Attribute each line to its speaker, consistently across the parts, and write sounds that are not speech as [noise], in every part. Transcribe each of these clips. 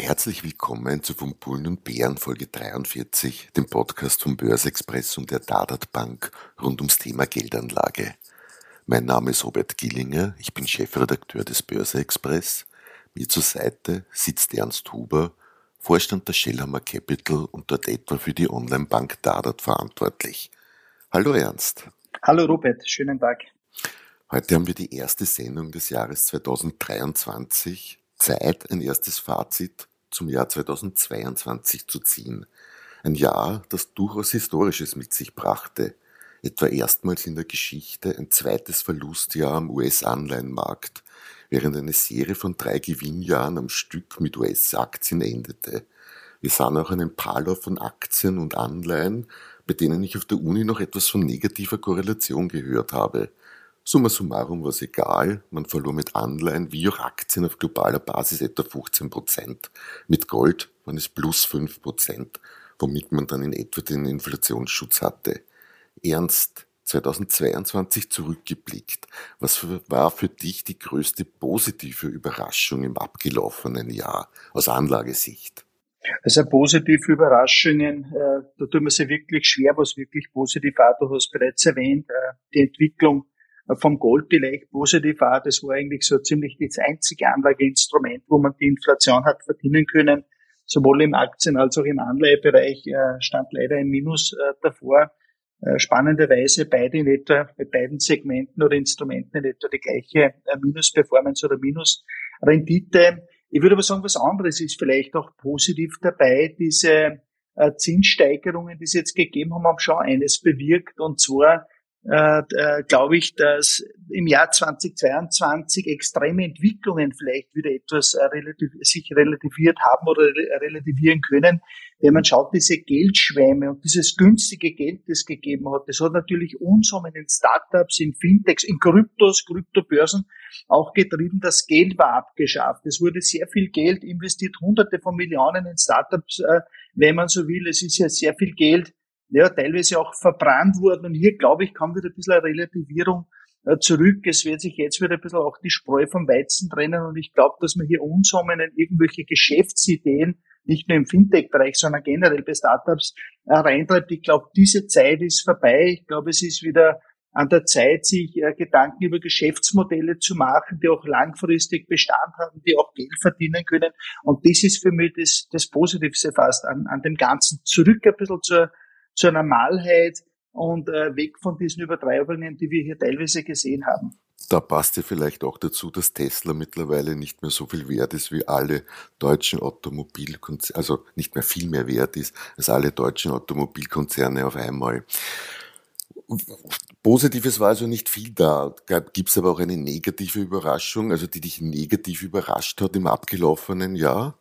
Speaker 1: Herzlich willkommen zu Vom Bullen und Bären Folge 43, dem Podcast vom Börsexpress und der Dadat Bank rund ums Thema Geldanlage. Mein Name ist Robert Gillinger, ich bin Chefredakteur des Börse-Express. Mir zur Seite sitzt Ernst Huber, Vorstand der Shellhammer Capital und dort etwa für die Online-Bank Dadat verantwortlich. Hallo Ernst.
Speaker 2: Hallo Robert, schönen Tag.
Speaker 1: Heute haben wir die erste Sendung des Jahres 2023. Zeit, ein erstes Fazit zum Jahr 2022 zu ziehen. Ein Jahr, das durchaus Historisches mit sich brachte. Etwa erstmals in der Geschichte ein zweites Verlustjahr am US-Anleihenmarkt, während eine Serie von drei Gewinnjahren am Stück mit US-Aktien endete. Wir sahen auch einen Paarlauf von Aktien und Anleihen, bei denen ich auf der Uni noch etwas von negativer Korrelation gehört habe. Summa summarum war es egal, man verlor mit Anleihen wie auch Aktien auf globaler Basis etwa 15 Prozent. Mit Gold waren es plus 5 Prozent, womit man dann in etwa den Inflationsschutz hatte. Ernst 2022 zurückgeblickt. Was war für dich die größte positive Überraschung im abgelaufenen Jahr aus Anlagesicht?
Speaker 2: Also positive Überraschungen, äh, da tun wir sich wirklich schwer, was wirklich positiv war. Du hast bereits erwähnt, äh, die Entwicklung vom Gold vielleicht positiv war. Das war eigentlich so ziemlich das einzige Anlageinstrument, wo man die Inflation hat verdienen können. Sowohl im Aktien- als auch im Anleihebereich äh, stand leider ein Minus äh, davor. Äh, spannenderweise beide in etwa, bei beiden Segmenten oder Instrumenten in etwa die gleiche Minus-Performance oder Minus-Rendite. Ich würde aber sagen, was anderes ist vielleicht auch positiv dabei. Diese Zinssteigerungen, die es jetzt gegeben haben, haben schon eines bewirkt, und zwar äh, äh, glaube ich, dass im Jahr 2022 extreme Entwicklungen vielleicht wieder etwas äh, relativ, sich relativiert haben oder re relativieren können. Wenn man schaut, diese Geldschwämme und dieses günstige Geld, das gegeben hat, das hat natürlich Unsummen in Startups, in Fintechs, in Kryptos, Kryptobörsen auch getrieben. Das Geld war abgeschafft. Es wurde sehr viel Geld investiert, hunderte von Millionen in Startups, äh, wenn man so will. Es ist ja sehr viel Geld ja, teilweise auch verbrannt wurden. Und hier, glaube ich, kam wieder ein bisschen eine Relativierung äh, zurück. Es wird sich jetzt wieder ein bisschen auch die Spreu vom Weizen trennen. Und ich glaube, dass man hier Unsummen irgendwelche Geschäftsideen, nicht nur im Fintech-Bereich, sondern generell bei Startups äh, reintreibt. Ich glaube, diese Zeit ist vorbei. Ich glaube, es ist wieder an der Zeit, sich äh, Gedanken über Geschäftsmodelle zu machen, die auch langfristig Bestand haben, die auch Geld verdienen können. Und das ist für mich das, das Positivste fast an, an dem Ganzen. Zurück ein bisschen zur zur Normalheit und äh, weg von diesen Übertreibungen, die wir hier teilweise gesehen haben.
Speaker 1: Da passt ja vielleicht auch dazu, dass Tesla mittlerweile nicht mehr so viel wert ist wie alle deutschen Automobilkonzerne, also nicht mehr viel mehr wert ist als alle deutschen Automobilkonzerne auf einmal. Positives war also nicht viel da. Gibt es aber auch eine negative Überraschung, also die dich negativ überrascht hat im abgelaufenen Jahr?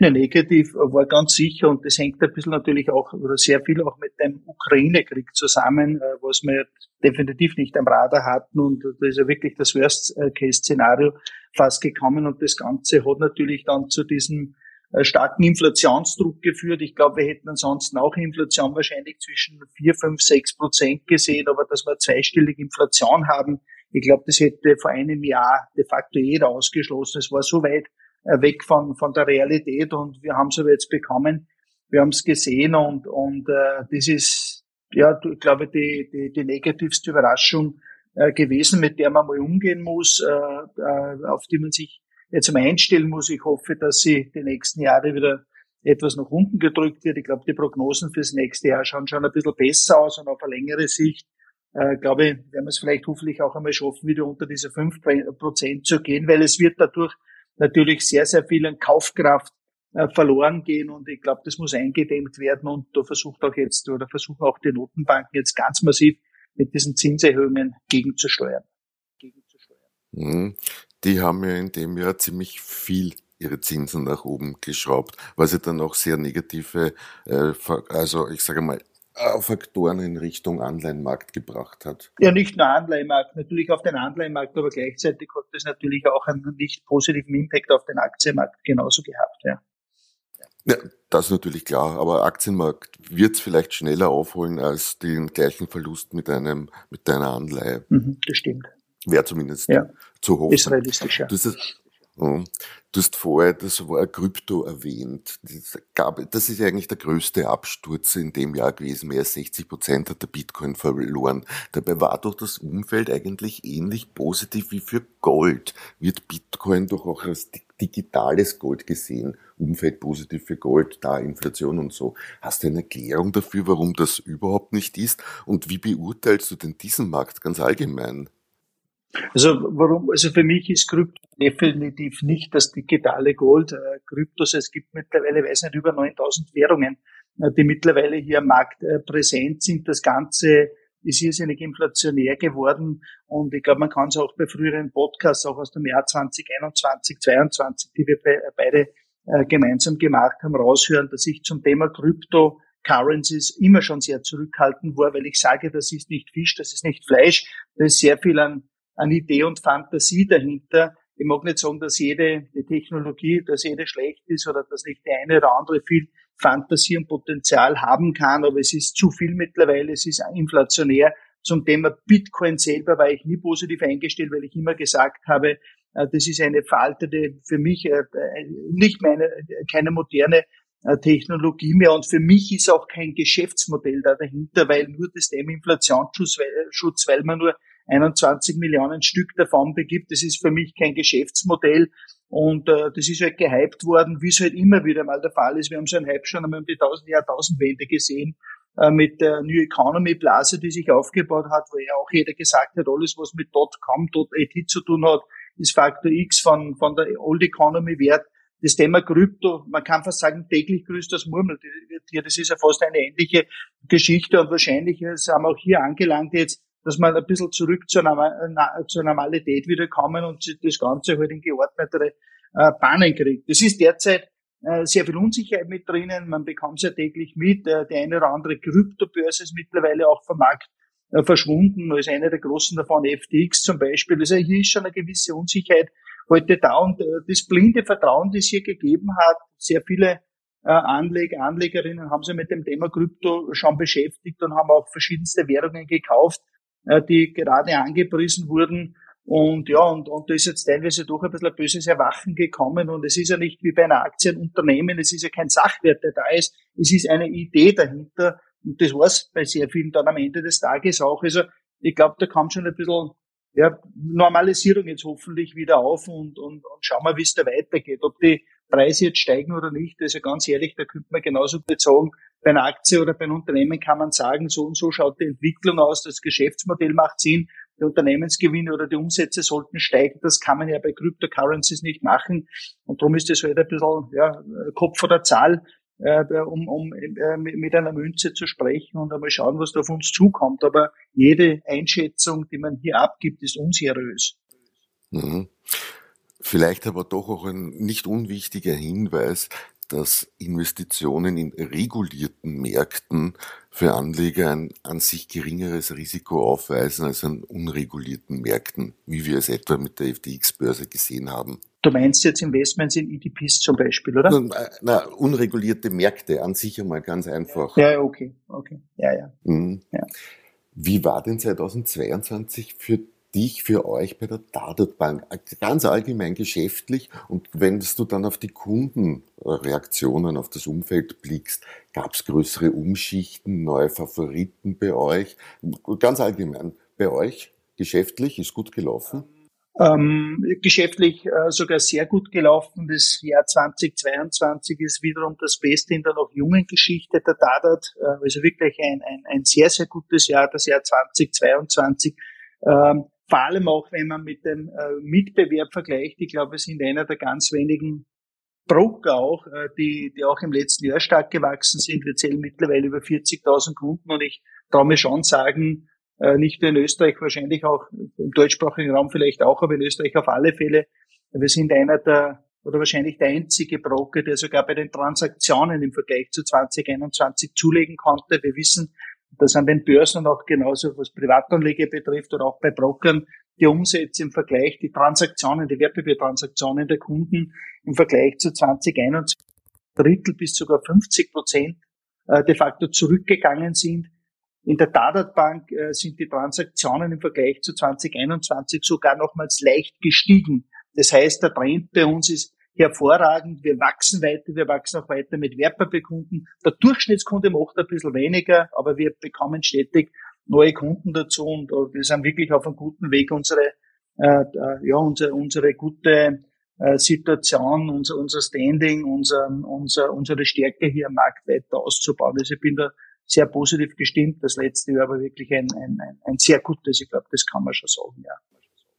Speaker 2: Ja, negativ war ganz sicher und das hängt ein bisschen natürlich auch oder sehr viel auch mit dem Ukraine-Krieg zusammen, äh, was wir definitiv nicht am Radar hatten und da ist ja wirklich das Worst-Case-Szenario fast gekommen und das Ganze hat natürlich dann zu diesem äh, starken Inflationsdruck geführt. Ich glaube, wir hätten ansonsten auch Inflation wahrscheinlich zwischen 4, 5, 6 Prozent gesehen, aber dass wir zweistellige Inflation haben, ich glaube, das hätte vor einem Jahr de facto jeder ausgeschlossen. Es war so weit äh, weg von, von der Realität und wir haben es aber jetzt bekommen. Wir haben es gesehen und, und äh, das ist, ja, ich glaube, die, die, die negativste Überraschung äh, gewesen, mit der man mal umgehen muss, äh, äh, auf die man sich jetzt mal einstellen muss. Ich hoffe, dass sie die nächsten Jahre wieder etwas nach unten gedrückt wird. Ich glaube, die Prognosen fürs nächste Jahr schauen schon ein bisschen besser aus und auf eine längere Sicht, äh, glaube ich, werden wir es vielleicht hoffentlich auch einmal schaffen, wieder unter diese fünf Prozent zu gehen, weil es wird dadurch natürlich sehr, sehr viel an Kaufkraft äh, verloren gehen und ich glaube, das muss eingedämmt werden und da versucht auch jetzt oder versuchen auch die Notenbanken jetzt ganz massiv mit diesen Zinserhöhungen gegenzusteuern. gegenzusteuern.
Speaker 1: Mhm. Die haben ja in dem Jahr ziemlich viel ihre Zinsen nach oben geschraubt, was ja dann auch sehr negative, äh, also ich sage mal, Faktoren in Richtung Anleihenmarkt gebracht hat.
Speaker 2: Ja, nicht nur Anleihenmarkt, natürlich auf den Anleihenmarkt, aber gleichzeitig hat das natürlich auch einen nicht positiven Impact auf den Aktienmarkt genauso gehabt, ja.
Speaker 1: Ja, das ist natürlich klar, aber Aktienmarkt wird es vielleicht schneller aufholen als den gleichen Verlust mit einem mit deiner Anleihe.
Speaker 2: Mhm, das stimmt.
Speaker 1: Wäre zumindest ja. zu hoch.
Speaker 2: Ist realistisch, ja.
Speaker 1: Du hast, du hast vorher das Wort Krypto erwähnt. Das, gab, das ist eigentlich der größte Absturz in dem Jahr gewesen. Mehr als 60 Prozent hat der Bitcoin verloren. Dabei war doch das Umfeld eigentlich ähnlich positiv wie für Gold. Wird Bitcoin doch auch als digitales Gold gesehen. Umfeld positiv für Gold, da Inflation und so. Hast du eine Erklärung dafür, warum das überhaupt nicht ist? Und wie beurteilst du denn diesen Markt ganz allgemein?
Speaker 2: Also warum, also für mich ist Krypto definitiv nicht das digitale Gold. Äh, Kryptos, es gibt mittlerweile, weiß nicht, über 9000 Währungen, äh, die mittlerweile hier am Markt äh, präsent sind. Das Ganze ist irrsinnig inflationär geworden und ich glaube, man kann es auch bei früheren Podcasts, auch aus dem Jahr 2021, 2022, die wir beide gemeinsam gemacht haben, raushören, dass ich zum Thema Krypto Currencies immer schon sehr zurückhaltend war, weil ich sage, das ist nicht Fisch, das ist nicht Fleisch, da ist sehr viel an an Idee und Fantasie dahinter. Ich mag nicht sagen, dass jede Technologie, dass jede schlecht ist oder dass nicht die eine oder andere viel Fantasie und Potenzial haben kann, aber es ist zu viel mittlerweile, es ist inflationär. Zum Thema Bitcoin selber war ich nie positiv eingestellt, weil ich immer gesagt habe, äh, das ist eine veraltete, für mich äh, nicht meine, keine moderne äh, Technologie mehr. Und für mich ist auch kein Geschäftsmodell da dahinter, weil nur das Thema Inflationsschutz, weil man nur 21 Millionen Stück davon begibt. Das ist für mich kein Geschäftsmodell. Und äh, das ist halt gehypt worden, wie es halt immer wieder mal der Fall ist. Wir haben so einen Hype schon einmal um die 1000 Jahrtausendwende gesehen äh, mit der New Economy Blase, die sich aufgebaut hat, wo ja auch jeder gesagt hat, alles was mit .com, .at zu tun hat, ist Faktor X von, von der Old Economy wert. Das Thema Krypto, man kann fast sagen, täglich grüßt das Murmeltier. Das ist ja fast eine ähnliche Geschichte und wahrscheinlich sind wir auch hier angelangt jetzt, dass man ein bisschen zurück zur, zur Normalität wieder kommen und das Ganze halt in geordnetere äh, Bahnen kriegt. Das ist derzeit äh, sehr viel Unsicherheit mit drinnen. Man bekommt es ja täglich mit. Äh, die eine oder andere Kryptobörse ist mittlerweile auch vom Markt äh, verschwunden. Ist eine der großen davon, FTX zum Beispiel. Also hier ist schon eine gewisse Unsicherheit heute da und das blinde Vertrauen, das hier gegeben hat, sehr viele Anleger, Anlegerinnen haben sich mit dem Thema Krypto schon beschäftigt und haben auch verschiedenste Währungen gekauft die gerade angepriesen wurden. Und ja, und, und da ist jetzt teilweise doch ein bisschen ein böses Erwachen gekommen. Und es ist ja nicht wie bei einer Aktienunternehmen, es ist ja kein Sachwert, der da ist. Es ist eine Idee dahinter. Und das war's bei sehr vielen dann am Ende des Tages auch. Also ich glaube, da kommt schon ein bisschen ja, Normalisierung jetzt hoffentlich wieder auf und, und, und schauen wir, wie es da weitergeht. Ob die Preise jetzt steigen oder nicht, also ganz ehrlich, da könnte man genauso bezogen, bei einer Aktie oder bei einem Unternehmen kann man sagen, so und so schaut die Entwicklung aus, das Geschäftsmodell macht Sinn, die Unternehmensgewinne oder die Umsätze sollten steigen. Das kann man ja bei Cryptocurrencies nicht machen. Und darum ist das halt ein bisschen ja, Kopf oder Zahl, äh, um, um äh, mit einer Münze zu sprechen und einmal schauen, was da auf uns zukommt. Aber jede Einschätzung, die man hier abgibt, ist unseriös.
Speaker 1: Mhm. Vielleicht aber doch auch ein nicht unwichtiger Hinweis, dass Investitionen in regulierten Märkten für Anleger ein an sich geringeres Risiko aufweisen als an unregulierten Märkten, wie wir es etwa mit der FTX-Börse gesehen haben.
Speaker 2: Du meinst jetzt Investments in ETPs zum Beispiel, oder?
Speaker 1: Na, na, unregulierte Märkte an sich einmal ganz einfach.
Speaker 2: Ja, okay, okay, ja, ja.
Speaker 1: Mhm. ja. Wie war denn 2022 für dich, für euch bei der Dadat Bank, ganz allgemein geschäftlich und wenn du dann auf die Kundenreaktionen, auf das Umfeld blickst, gab es größere Umschichten, neue Favoriten bei euch? Ganz allgemein, bei euch geschäftlich ist gut gelaufen?
Speaker 2: Ähm, geschäftlich äh, sogar sehr gut gelaufen. Das Jahr 2022 ist wiederum das Beste in der noch jungen Geschichte der Dadat. Äh, also wirklich ein, ein, ein sehr, sehr gutes Jahr, das Jahr 2022. Ähm, vor allem auch, wenn man mit dem äh, Mitbewerb vergleicht. Ich glaube, wir sind einer der ganz wenigen Broker auch, äh, die, die auch im letzten Jahr stark gewachsen sind. Wir zählen mittlerweile über 40.000 Kunden und ich traue mir schon sagen, äh, nicht nur in Österreich, wahrscheinlich auch im deutschsprachigen Raum vielleicht auch, aber in Österreich auf alle Fälle. Wir sind einer der oder wahrscheinlich der einzige Broker, der sogar bei den Transaktionen im Vergleich zu 2021 zulegen konnte. Wir wissen, dass an den Börsen auch genauso was Privatanleger betrifft oder auch bei Brokern die Umsätze im Vergleich, die Transaktionen, die Wertpapiertransaktionen der Kunden im Vergleich zu 2021 Drittel bis sogar 50 Prozent äh, de facto zurückgegangen sind. In der Dadat Bank äh, sind die Transaktionen im Vergleich zu 2021 sogar nochmals leicht gestiegen. Das heißt, der Trend bei uns ist hervorragend. Wir wachsen weiter, wir wachsen auch weiter mit Wertpapierkunden. Der Durchschnittskunde macht ein bisschen weniger, aber wir bekommen stetig neue Kunden dazu und wir sind wirklich auf einem guten Weg, unsere, äh, ja, unsere, unsere gute äh, Situation, unser, unser Standing, unser, unser, unsere Stärke hier am Markt weiter auszubauen. Also ich bin da sehr positiv gestimmt. Das letzte Jahr war wirklich ein, ein, ein, ein sehr gutes, ich glaube, das kann man schon sagen, ja.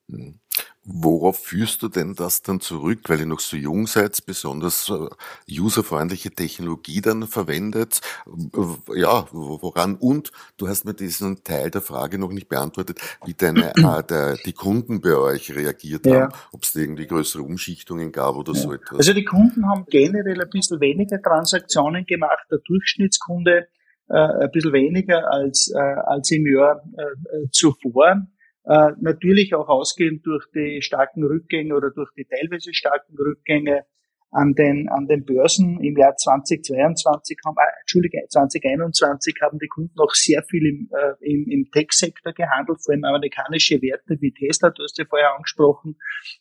Speaker 1: Mhm. Worauf führst du denn das dann zurück, weil ihr noch so jung seid, besonders äh, userfreundliche Technologie dann verwendet? Äh, ja, woran? Und du hast mir diesen Teil der Frage noch nicht beantwortet, wie deine, [clears throat] äh, der, die Kunden bei euch reagiert ja. haben, ob es irgendwie größere Umschichtungen gab oder ja. so etwas.
Speaker 2: Also die Kunden haben generell ein bisschen weniger Transaktionen gemacht, der Durchschnittskunde äh, ein bisschen weniger als, äh, als im Jahr äh, zuvor. Äh, natürlich auch ausgehend durch die starken Rückgänge oder durch die teilweise starken Rückgänge an den, an den Börsen im Jahr 2022 haben, äh, Entschuldige, 2021 haben die Kunden auch sehr viel im, äh, im, im Tech-Sektor gehandelt, vor allem amerikanische Werte wie Tesla, du hast ja vorher angesprochen,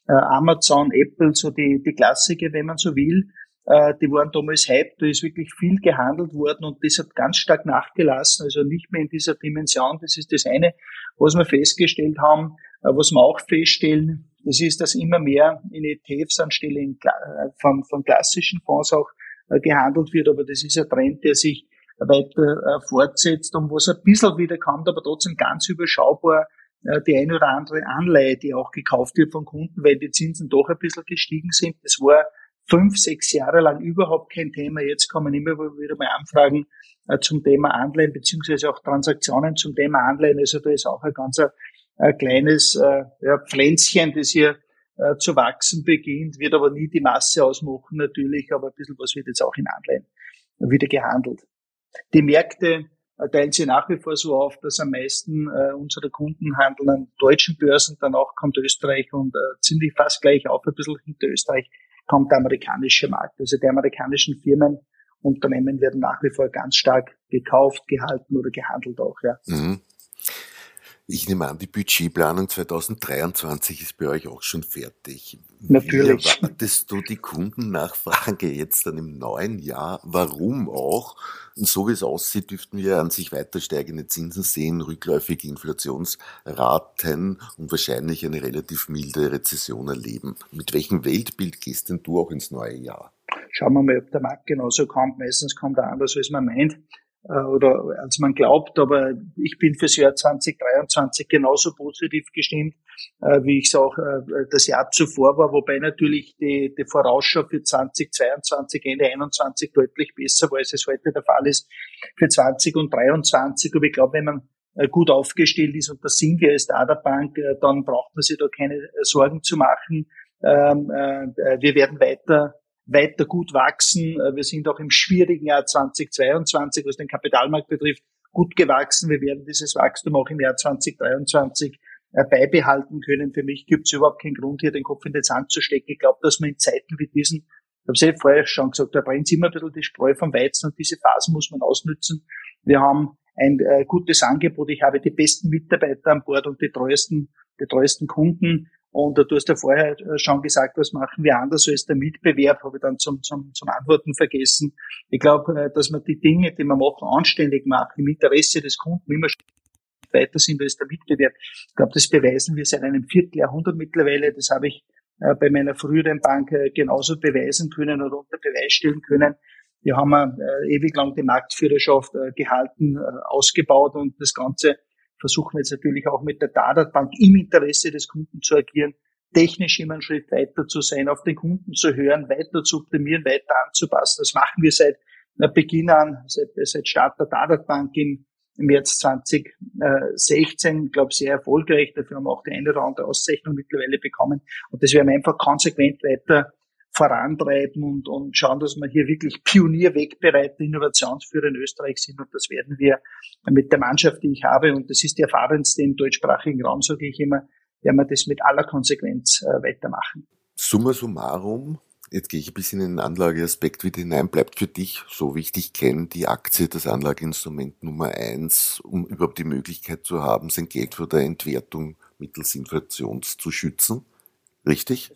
Speaker 2: äh, Amazon, Apple, so die, die Klassiker, wenn man so will. Äh, die waren damals Hype, da ist wirklich viel gehandelt worden und das hat ganz stark nachgelassen, also nicht mehr in dieser Dimension, das ist das eine. Was wir festgestellt haben, äh, was wir auch feststellen, das ist, dass immer mehr in ETFs anstelle in, äh, von, von klassischen Fonds auch gehandelt wird, aber das ist ein Trend, der sich weiter fortsetzt und was ein bisschen wieder kommt, aber trotzdem ganz überschaubar, die eine oder andere Anleihe, die auch gekauft wird von Kunden, weil die Zinsen doch ein bisschen gestiegen sind. Das war fünf, sechs Jahre lang überhaupt kein Thema. Jetzt kommen immer wieder mal Anfragen äh, zum Thema Anleihen, beziehungsweise auch Transaktionen zum Thema Anleihen. Also da ist auch ein ganz ein kleines äh, ja, Pflänzchen, das hier äh, zu wachsen beginnt, wird aber nie die Masse ausmachen natürlich, aber ein bisschen was wird jetzt auch in Anleihen wieder gehandelt. Die Märkte äh, teilen sich nach wie vor so auf, dass am meisten äh, unserer Kunden handeln an deutschen Börsen, danach kommt Österreich und äh, ziemlich fast gleich auf, ein bisschen hinter Österreich kommt der amerikanische Markt. Also die amerikanischen Firmen, Unternehmen werden nach wie vor ganz stark gekauft, gehalten oder gehandelt auch. Ja. Mhm.
Speaker 1: Ich nehme an, die Budgetplanung 2023 ist bei euch auch schon fertig.
Speaker 2: Natürlich.
Speaker 1: Wie erwartest du die Kundennachfrage jetzt dann im neuen Jahr? Warum auch? Und so wie es aussieht, dürften wir an sich weiter steigende Zinsen sehen, rückläufige Inflationsraten und wahrscheinlich eine relativ milde Rezession erleben. Mit welchem Weltbild gehst denn du auch ins neue Jahr?
Speaker 2: Schauen wir mal, ob der Markt genauso kommt. Meistens kommt er anders, als man meint. Äh, oder als man glaubt, aber ich bin fürs Jahr 2023 genauso positiv gestimmt, äh, wie ich es auch äh, das Jahr zuvor war, wobei natürlich die, die Vorausschau für 2022, Ende 21 deutlich besser war, als es heute der Fall ist für 20 und 23. Aber ich glaube, wenn man gut aufgestellt ist, und das sind wir als Data Bank, dann braucht man sich da keine Sorgen zu machen. Ähm, wir werden weiter weiter gut wachsen. Äh, wir sind auch im schwierigen Jahr 2022, was den Kapitalmarkt betrifft, gut gewachsen. Wir werden dieses Wachstum auch im Jahr 2023 äh, beibehalten können. Für mich gibt es überhaupt keinen Grund, hier den Kopf in den Sand zu stecken. Ich glaube, dass man in Zeiten wie diesen, ich habe es ja vorher schon gesagt, da brennt immer ein bisschen die Spreu vom Weizen und diese Phasen muss man ausnützen. Wir haben ein äh, gutes Angebot. Ich habe die besten Mitarbeiter an Bord und die treuesten, die treuesten Kunden. Und du hast ja vorher äh, schon gesagt, was machen wir anders als der Mitbewerb, habe ich dann zum, zum, zum Antworten vergessen. Ich glaube, äh, dass man die Dinge, die man machen, anständig macht, im Interesse des Kunden immer weiter sind als der Mitbewerb. Ich glaube, das beweisen wir seit einem Vierteljahrhundert mittlerweile. Das habe ich äh, bei meiner früheren Bank genauso beweisen können oder unter Beweis stellen können. Wir haben ewig lang die Marktführerschaft gehalten, ausgebaut und das Ganze versuchen wir jetzt natürlich auch mit der Dadat Bank im Interesse des Kunden zu agieren, technisch immer einen Schritt weiter zu sein, auf den Kunden zu hören, weiter zu optimieren, weiter anzupassen. Das machen wir seit Beginn an, seit, seit Start der Dadat Bank im, März 2016, ich glaube sehr erfolgreich. Dafür haben wir auch die eine oder andere Auszeichnung mittlerweile bekommen. Und das werden wir einfach konsequent weiter vorantreiben und, und schauen, dass wir hier wirklich Pionier, wegbereiter, Innovationsführer in Österreich sind. Und das werden wir mit der Mannschaft, die ich habe, und das ist die erfahrenste im deutschsprachigen Raum, sage ich immer, werden wir das mit aller Konsequenz äh, weitermachen.
Speaker 1: Summa summarum, jetzt gehe ich ein bisschen in den Anlageaspekt wieder hinein, bleibt für dich, so wie ich dich kenne, die Aktie das Anlageinstrument Nummer eins, um überhaupt die Möglichkeit zu haben, sein Geld vor der Entwertung mittels Inflations zu schützen. Richtig?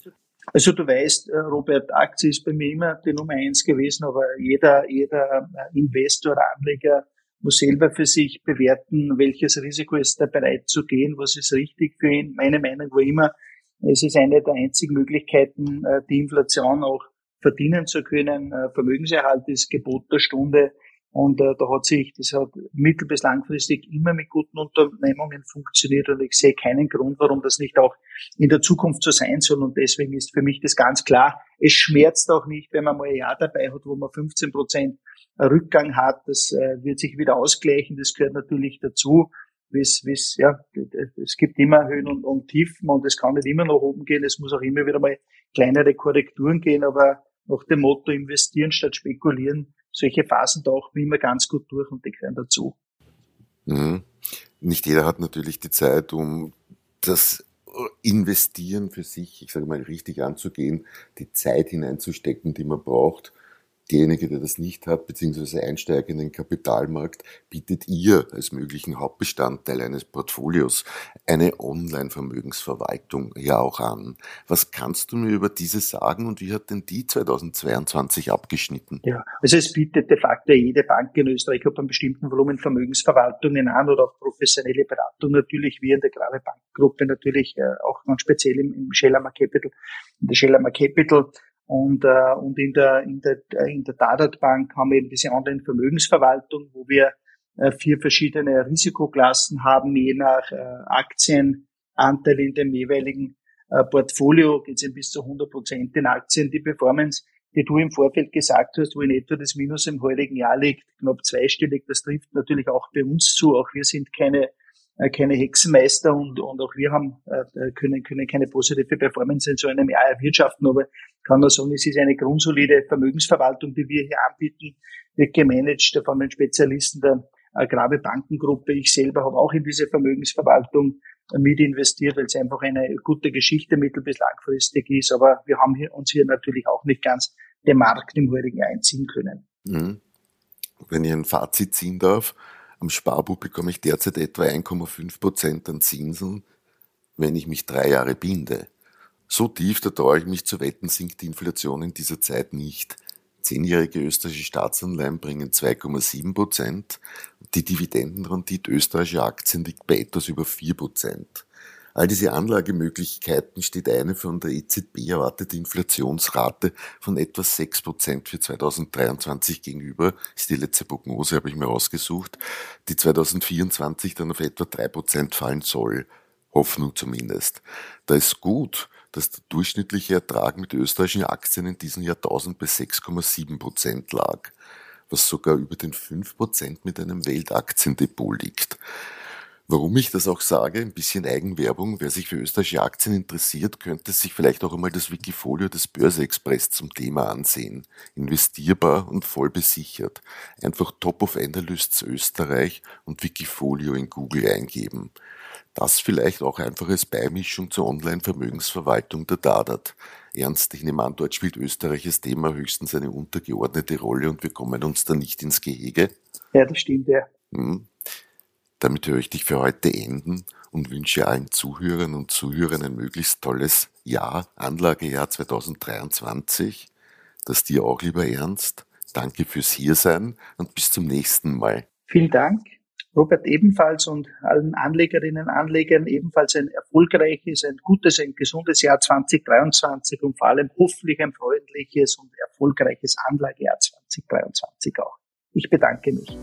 Speaker 2: Also du weißt, äh, Robert, Aktie ist bei mir immer die Nummer eins gewesen, aber jeder, jeder äh, Investor Anleger muss selber für sich bewerten, welches Risiko ist er bereit zu gehen, was ist richtig für ihn. Meine Meinung war immer, es ist eine der einzigen Möglichkeiten, äh, die Inflation auch verdienen zu können. Vermögenserhalt ist Gebot der Stunde. Und äh, da hat sich, das hat mittel- bis langfristig immer mit guten Unternehmungen funktioniert und ich sehe keinen Grund, warum das nicht auch in der Zukunft so sein soll. Und deswegen ist für mich das ganz klar. Es schmerzt auch nicht, wenn man mal ein Jahr dabei hat, wo man 15 Prozent Rückgang hat. Das äh, wird sich wieder ausgleichen. Das gehört natürlich dazu. Wie's, wie's, ja, es gibt immer Höhen und, und Tiefen und es kann nicht immer nach oben gehen. Es muss auch immer wieder mal kleinere Korrekturen gehen, aber nach dem Motto investieren statt spekulieren solche Phasen tauchen immer ganz gut durch und die gehören dazu.
Speaker 1: Mhm. Nicht jeder hat natürlich die Zeit, um das Investieren für sich, ich sage mal, richtig anzugehen, die Zeit hineinzustecken, die man braucht derjenige, der das nicht hat, beziehungsweise Einsteiger in den Kapitalmarkt, bietet ihr als möglichen Hauptbestandteil eines Portfolios eine Online-Vermögensverwaltung ja auch an. Was kannst du mir über diese sagen und wie hat denn die 2022 abgeschnitten?
Speaker 2: Ja, also es bietet de facto jede Bank in Österreich ab einem bestimmten Volumen Vermögensverwaltungen an oder auch professionelle Beratung natürlich, wir in der Grave Bankgruppe natürlich äh, auch ganz speziell im, Schellammer Capital, in der Schellammer Capital und, äh, und in der, in der, äh, in der Dadat Bank haben wir eben diese Online-Vermögensverwaltung, wo wir äh, vier verschiedene Risikoklassen haben, je nach äh, Aktienanteil in dem jeweiligen äh, Portfolio geht es bis zu 100 Prozent in Aktien. Die Performance, die du im Vorfeld gesagt hast, wo in etwa das Minus im heutigen Jahr liegt, knapp zweistellig, das trifft natürlich auch bei uns zu. Auch wir sind keine keine Hexenmeister und, und auch wir haben, äh, können, können keine positive Performance in so einem Jahr erwirtschaften, aber kann nur sagen, es ist eine grundsolide Vermögensverwaltung, die wir hier anbieten, wird gemanagt von den Spezialisten der Agrave Bankengruppe. Ich selber habe auch in diese Vermögensverwaltung mit investiert, weil es einfach eine gute Geschichte mittel- bis langfristig ist. Aber wir haben hier, uns hier natürlich auch nicht ganz den Markt im heutigen Jahr einziehen können. Mhm.
Speaker 1: Wenn ich ein Fazit ziehen darf, am Sparbuch bekomme ich derzeit etwa 1,5 Prozent an Zinsen, wenn ich mich drei Jahre binde. So tief, da traue ich mich zu wetten, sinkt die Inflation in dieser Zeit nicht. Zehnjährige österreichische Staatsanleihen bringen 2,7 Prozent. Die Dividendenrendite österreichischer Aktien liegt bei etwas über 4 Prozent. All diese Anlagemöglichkeiten steht eine von der EZB erwartete Inflationsrate von etwa 6 Prozent für 2023 gegenüber, ist die letzte Prognose, habe ich mir rausgesucht, die 2024 dann auf etwa 3 Prozent fallen soll. Hoffnung zumindest. Da ist gut, dass der durchschnittliche Ertrag mit österreichischen Aktien in diesem Jahrtausend bei 6,7 Prozent lag, was sogar über den 5 Prozent mit einem Weltaktiendepot liegt. Warum ich das auch sage, ein bisschen Eigenwerbung. Wer sich für österreichische Aktien interessiert, könnte sich vielleicht auch einmal das Wikifolio des Börse-Express zum Thema ansehen. Investierbar und voll besichert. Einfach Top of Analysts Österreich und Wikifolio in Google eingeben. Das vielleicht auch einfach als Beimischung zur Online-Vermögensverwaltung der Dadat. Ernst, ich nehme an, dort spielt Österreich das Thema höchstens eine untergeordnete Rolle und wir kommen uns da nicht ins Gehege.
Speaker 2: Ja, das stimmt, ja.
Speaker 1: Hm. Damit höre ich dich für heute enden und wünsche allen Zuhörern und Zuhörern ein möglichst tolles Jahr, Anlagejahr 2023. Das dir auch, lieber Ernst. Danke fürs Hiersein und bis zum nächsten Mal.
Speaker 2: Vielen Dank. Robert ebenfalls und allen Anlegerinnen und Anlegern ebenfalls ein erfolgreiches, ein gutes, ein gesundes Jahr 2023 und vor allem hoffentlich ein freundliches und erfolgreiches Anlagejahr 2023 auch. Ich bedanke mich.